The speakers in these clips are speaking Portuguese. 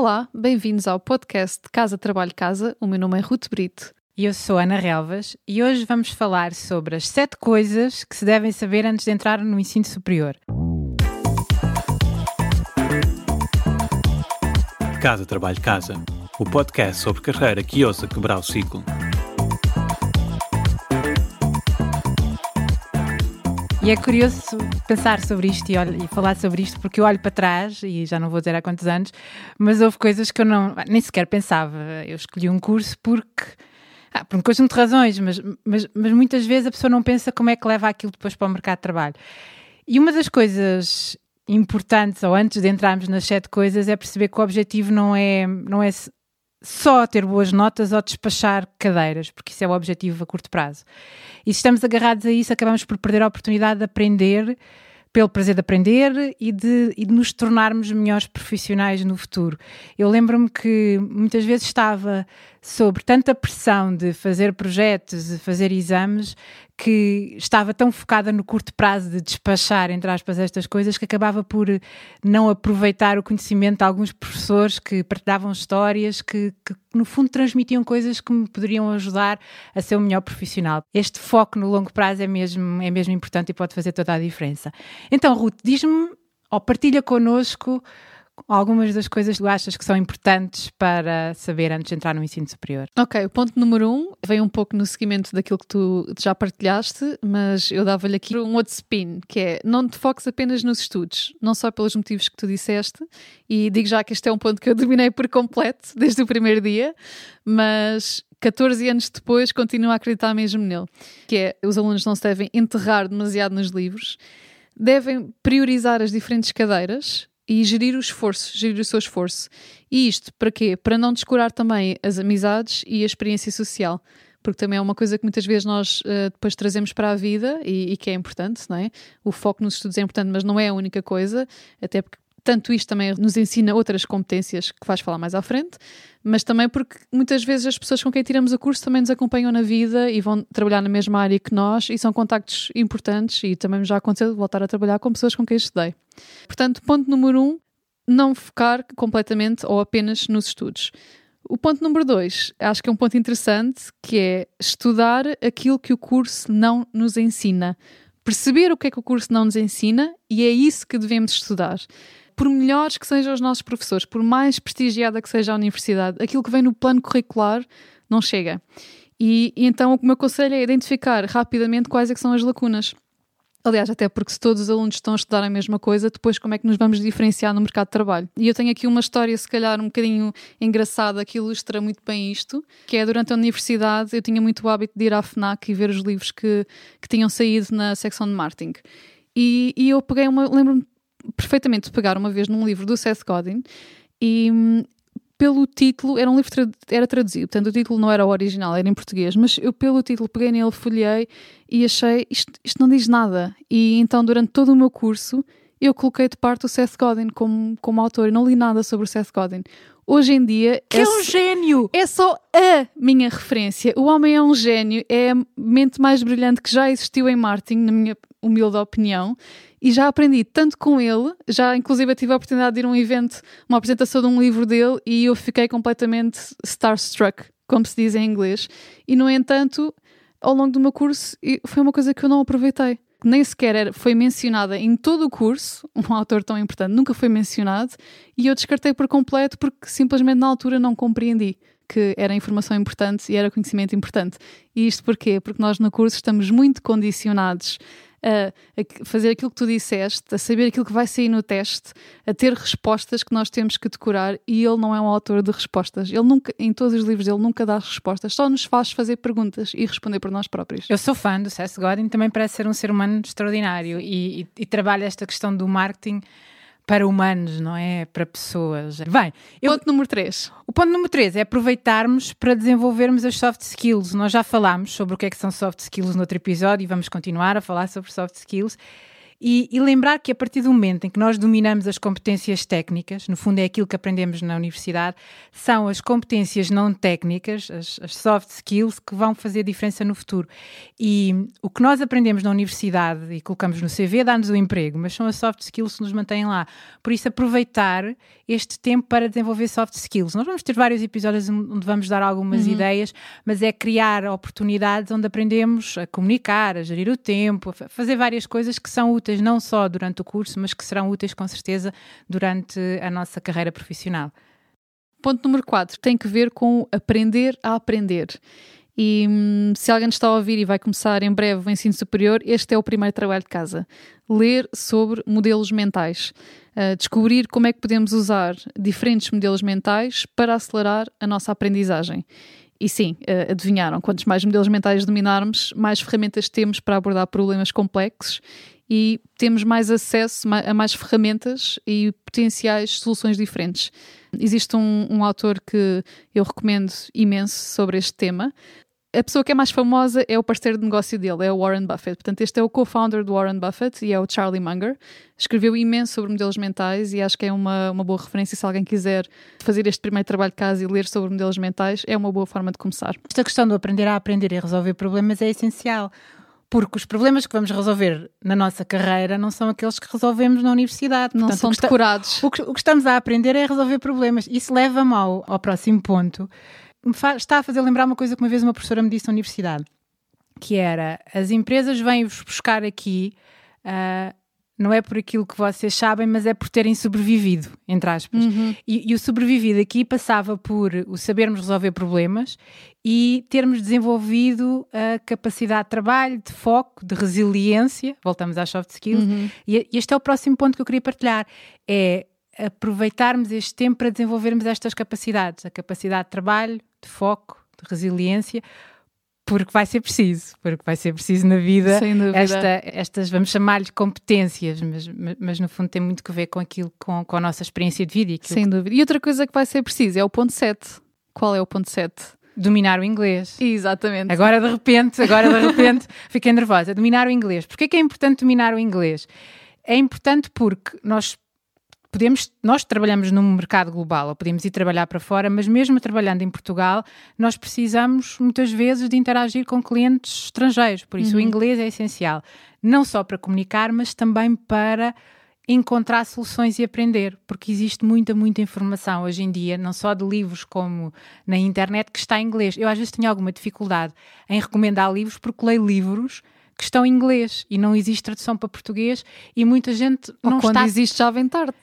Olá, bem-vindos ao podcast Casa Trabalho Casa. O meu nome é Ruth Brito. E eu sou Ana Relvas e hoje vamos falar sobre as sete coisas que se devem saber antes de entrar no ensino superior. Casa Trabalho Casa, o podcast sobre carreira que ousa quebrar o ciclo. E é curioso pensar sobre isto e, olho, e, falar sobre isto, porque eu olho para trás, e já não vou dizer há quantos anos, mas houve coisas que eu não, nem sequer pensava. Eu escolhi um curso porque. Ah, por um conjunto de razões, mas, mas, mas muitas vezes a pessoa não pensa como é que leva aquilo depois para o mercado de trabalho. E uma das coisas importantes, ou antes de entrarmos nas sete coisas, é perceber que o objetivo não é, não é só ter boas notas ou despachar cadeiras, porque isso é o objetivo a curto prazo. E se estamos agarrados a isso, acabamos por perder a oportunidade de aprender pelo prazer de aprender e de, e de nos tornarmos melhores profissionais no futuro. Eu lembro-me que muitas vezes estava sobre tanta pressão de fazer projetos, de fazer exames, que estava tão focada no curto prazo de despachar, entre aspas, estas coisas, que acabava por não aproveitar o conhecimento de alguns professores que partilhavam histórias, que, que no fundo transmitiam coisas que me poderiam ajudar a ser o melhor profissional. Este foco no longo prazo é mesmo, é mesmo importante e pode fazer toda a diferença. Então, Ruth, diz-me ou partilha connosco algumas das coisas que tu achas que são importantes para saber antes de entrar no ensino superior? Ok, o ponto número um vem um pouco no seguimento daquilo que tu já partilhaste, mas eu dava-lhe aqui um outro spin, que é não te foques apenas nos estudos, não só pelos motivos que tu disseste, e digo já que este é um ponto que eu dominei por completo desde o primeiro dia, mas 14 anos depois continuo a acreditar mesmo nele, que é os alunos não se devem enterrar demasiado nos livros, devem priorizar as diferentes cadeiras e gerir o esforço, gerir o seu esforço. E isto para quê? Para não descurar também as amizades e a experiência social. Porque também é uma coisa que muitas vezes nós uh, depois trazemos para a vida e, e, que é importante, não é? O foco nos estudos é importante, mas não é a única coisa, até porque tanto isto também nos ensina outras competências que vais falar mais à frente, mas também porque muitas vezes as pessoas com quem tiramos o curso também nos acompanham na vida e vão trabalhar na mesma área que nós e são contactos importantes e também já aconteceu voltar a trabalhar com pessoas com quem estudei. Portanto, ponto número um, não focar completamente ou apenas nos estudos. O ponto número dois, acho que é um ponto interessante, que é estudar aquilo que o curso não nos ensina. Perceber o que é que o curso não nos ensina e é isso que devemos estudar por melhores que sejam os nossos professores, por mais prestigiada que seja a universidade, aquilo que vem no plano curricular não chega. E, e então o meu conselho é identificar rapidamente quais é são as lacunas. Aliás, até porque se todos os alunos estão a estudar a mesma coisa, depois como é que nos vamos diferenciar no mercado de trabalho? E eu tenho aqui uma história, se calhar, um bocadinho engraçada que ilustra muito bem isto, que é durante a universidade eu tinha muito o hábito de ir à FNAC e ver os livros que, que tinham saído na secção de marketing. E, e eu peguei uma, lembro-me perfeitamente pegar uma vez num livro do Seth Godin e hum, pelo título, era um livro era traduzido, portanto o título não era o original, era em português, mas eu pelo título peguei nele, folhei e achei isto, isto não diz nada. E então durante todo o meu curso eu coloquei de parte o Seth Godin como, como autor e não li nada sobre o Seth Godin. Hoje em dia. Que é, é um gênio! É só a minha referência. O homem é um gênio, é a mente mais brilhante que já existiu em marketing, na minha humilde opinião e já aprendi tanto com ele, já inclusive tive a oportunidade de ir a um evento, uma apresentação de um livro dele e eu fiquei completamente starstruck, como se diz em inglês. E no entanto, ao longo do meu curso, foi uma coisa que eu não aproveitei. Nem sequer foi mencionada em todo o curso, um autor tão importante nunca foi mencionado, e eu descartei por completo porque simplesmente na altura não compreendi que era informação importante e era conhecimento importante. E isto porquê? Porque nós no curso estamos muito condicionados a, fazer aquilo que tu disseste, a saber aquilo que vai sair no teste, a ter respostas que nós temos que decorar e ele não é um autor de respostas. Ele nunca, em todos os livros ele nunca dá respostas, só nos faz fazer perguntas e responder por nós próprios. Eu sou fã do Seth Godin, também parece ser um ser humano extraordinário e, e, e trabalha esta questão do marketing para humanos, não é? Para pessoas. Bem, eu... ponto número 3. O ponto número 3 é aproveitarmos para desenvolvermos as soft skills. Nós já falámos sobre o que é que são soft skills no outro episódio e vamos continuar a falar sobre soft skills. E, e, lembrar que a partir do momento em que nós dominamos as competências técnicas, no fundo é aquilo que aprendemos na universidade, são as competências não técnicas, as, as soft skills, que vão fazer diferença no futuro. E o que nós aprendemos na universidade e colocamos no CV dá-nos o emprego, mas são as soft skills que nos mantêm lá. Por isso, aproveitar este tempo para desenvolver soft skills. Nós vamos ter vários episódios onde vamos dar algumas uhum. ideias, mas é criar oportunidades onde aprendemos a comunicar, a gerir o tempo, a fazer várias coisas que são úteis não só durante o curso, mas que serão úteis com certeza durante a nossa carreira profissional. Ponto número 4 tem que ver com aprender a aprender. E hum, se alguém está a ouvir e vai começar em breve o ensino superior, este é o primeiro trabalho de casa. Ler sobre modelos mentais. Uh, descobrir como é que podemos usar diferentes modelos mentais para acelerar a nossa aprendizagem. E sim, uh, adivinharam, quantos mais modelos mentais dominarmos, mais ferramentas temos para abordar problemas complexos e temos mais acesso a mais ferramentas e potenciais soluções diferentes. Existe um, um autor que eu recomendo imenso sobre este tema, a pessoa que é mais famosa é o parceiro de negócio dele, é o Warren Buffett. Portanto, este é o co-founder do Warren Buffett e é o Charlie Munger. Escreveu imenso sobre modelos mentais e acho que é uma, uma boa referência se alguém quiser fazer este primeiro trabalho de casa e ler sobre modelos mentais, é uma boa forma de começar. Esta questão de aprender a aprender e resolver problemas é essencial porque os problemas que vamos resolver na nossa carreira não são aqueles que resolvemos na universidade. Não Portanto, são decorados. O que, o que, estamos a aprender é resolver problemas. Isso leva-me ao, ao próximo ponto. Me faz, está a fazer lembrar uma coisa que uma vez uma professora me disse na universidade, que era, as empresas vêm-vos buscar aqui uh, não é por aquilo que vocês sabem, mas é por terem sobrevivido, entre aspas. Uhum. E, e, o sobrevivido aqui passava por o sabermos resolver problemas e termos desenvolvido a capacidade de trabalho, de foco, de resiliência. Voltamos às soft skills. Uhum. E, e este é o próximo ponto que eu queria partilhar. É aproveitarmos este tempo para desenvolvermos estas capacidades, a capacidade de trabalho, de foco, de resiliência, porque vai ser preciso, porque vai ser preciso na vida esta, estas, vamos chamar-lhe competências, mas, mas, no fundo tem muito que ver com aquilo, com, com a nossa experiência de vida. Sem que... dúvida. E outra coisa que vai ser preciso é o ponto 7. Qual é o ponto 7? Dominar o inglês. Exatamente. Agora de repente, agora de repente fiquei nervosa. Dominar o inglês. Porquê que é importante dominar o inglês? É importante porque nós podemos, nós trabalhamos num mercado global, ou podemos ir trabalhar para fora, mas mesmo trabalhando em Portugal, nós precisamos muitas vezes de interagir com clientes estrangeiros, por isso uhum. o inglês é essencial, não só para comunicar, mas também para encontrar soluções e aprender, porque existe muita, muita informação hoje em dia, não só de livros como na internet, que está em inglês. Eu às vezes tenho alguma dificuldade em recomendar livros porque leio livros que estão em inglês e não existe tradução para português e muita gente não Ou quando está... existe já vem tarde.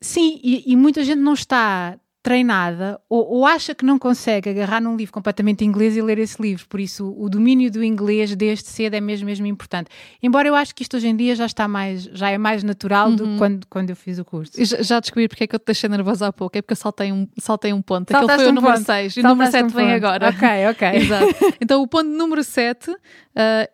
Sim, e, e, muita gente não está treinada ou, ou, acha que não consegue agarrar num livro completamente inglês e ler esse livro. Por isso, o domínio do inglês desde cedo é mesmo, mesmo importante. Embora eu acho que isto hoje em dia já está mais, já é mais natural uhum. do que uhum. quando, quando eu fiz o curso. Já, já, descobri porque é que eu te deixei nervosa há pouco. É porque eu saltei um, saltei um ponto. Aquele foi o número 6 e o número 7 um vem agora. Ok, ok. Exato. Então, o ponto número 7 uh,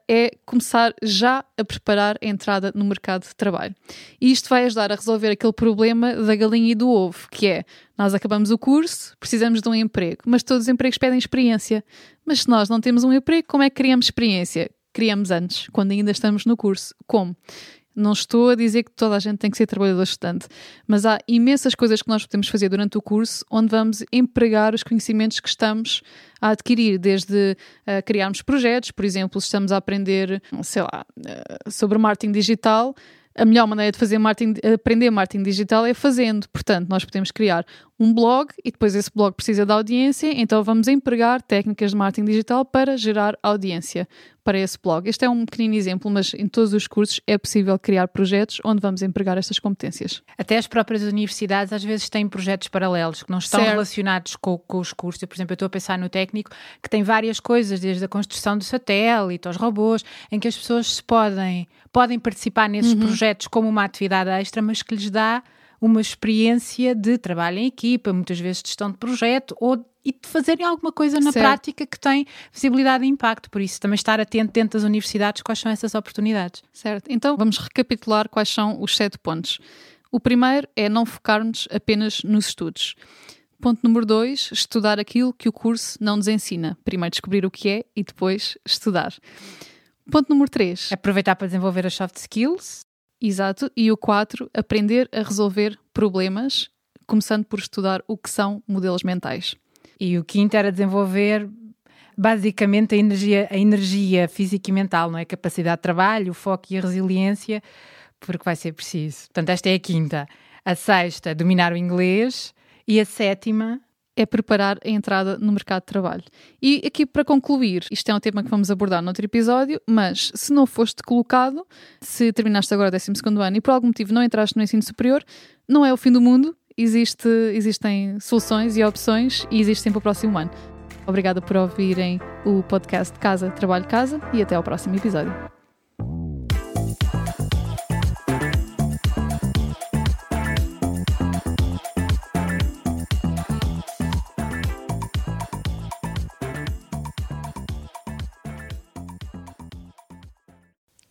é começar já a preparar a entrada no mercado de trabalho. E isto vai ajudar a resolver aquele problema da galinha e do ovo, que é nós acabamos o curso, precisamos de um emprego, mas todos os empregos pedem experiência. Mas se nós não temos um emprego, como é que criamos experiência? Criamos antes, quando ainda estamos no curso. Como? Não estou a dizer que toda a gente tem que ser trabalhador estudante, mas há imensas coisas que nós podemos fazer durante o curso onde vamos empregar os conhecimentos que estamos a adquirir, desde uh, criarmos projetos, por exemplo, se estamos a aprender, sei lá, uh, sobre marketing digital, a melhor maneira de fazer marketing, aprender marketing digital é fazendo. Portanto, nós podemos criar um blog e depois esse blog precisa de audiência, então vamos empregar técnicas de marketing digital para gerar audiência para esse blog. Este é um pequenino exemplo, mas em todos os cursos é possível criar projetos onde vamos empregar estas competências. Até as próprias universidades às vezes têm projetos paralelos que não estão certo. relacionados com, com, os cursos. Eu, por exemplo, eu estou a pensar no técnico que tem várias coisas, desde a construção do satélite aos robôs, em que as pessoas podem, podem participar nesses uhum. projetos como uma atividade extra, mas que lhes dá uma experiência de trabalho em equipa, muitas vezes de gestão de projeto ou e de fazerem alguma coisa na certo. prática que tem visibilidade e impacto. Por isso, também estar atento dentro das universidades quais são essas oportunidades. Certo. Então, vamos recapitular quais são os sete pontos. O primeiro é não focarmos apenas nos estudos. Ponto número dois, estudar aquilo que o curso não nos ensina. Primeiro descobrir o que é e depois estudar. Ponto número três. Aproveitar para desenvolver as soft skills. Exato. E o 4, aprender a resolver problemas, começando por estudar o que são modelos mentais. E o quinto era desenvolver basicamente a energia, a energia física e mental, não é? Capacidade de trabalho, o foco e a resiliência, porque vai ser preciso. Portanto, esta é a quinta. A sexta, dominar o inglês. E a sétima, é preparar a entrada no mercado de trabalho. E aqui para concluir, isto é um tema que vamos abordar noutro episódio, mas se não foste colocado, se terminaste agora o 12 ano e por algum motivo não entraste no ensino superior, não é o fim do mundo, existe, existem soluções e opções e existem para o próximo ano. Obrigada por ouvirem o podcast Casa, Trabalho, Casa e até ao próximo episódio.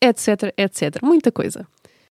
etc, etc. Muita coisa.